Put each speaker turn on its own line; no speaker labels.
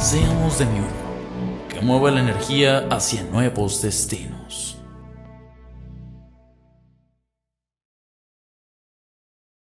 Seamos de mi uno, que mueva la energía hacia nuevos destinos.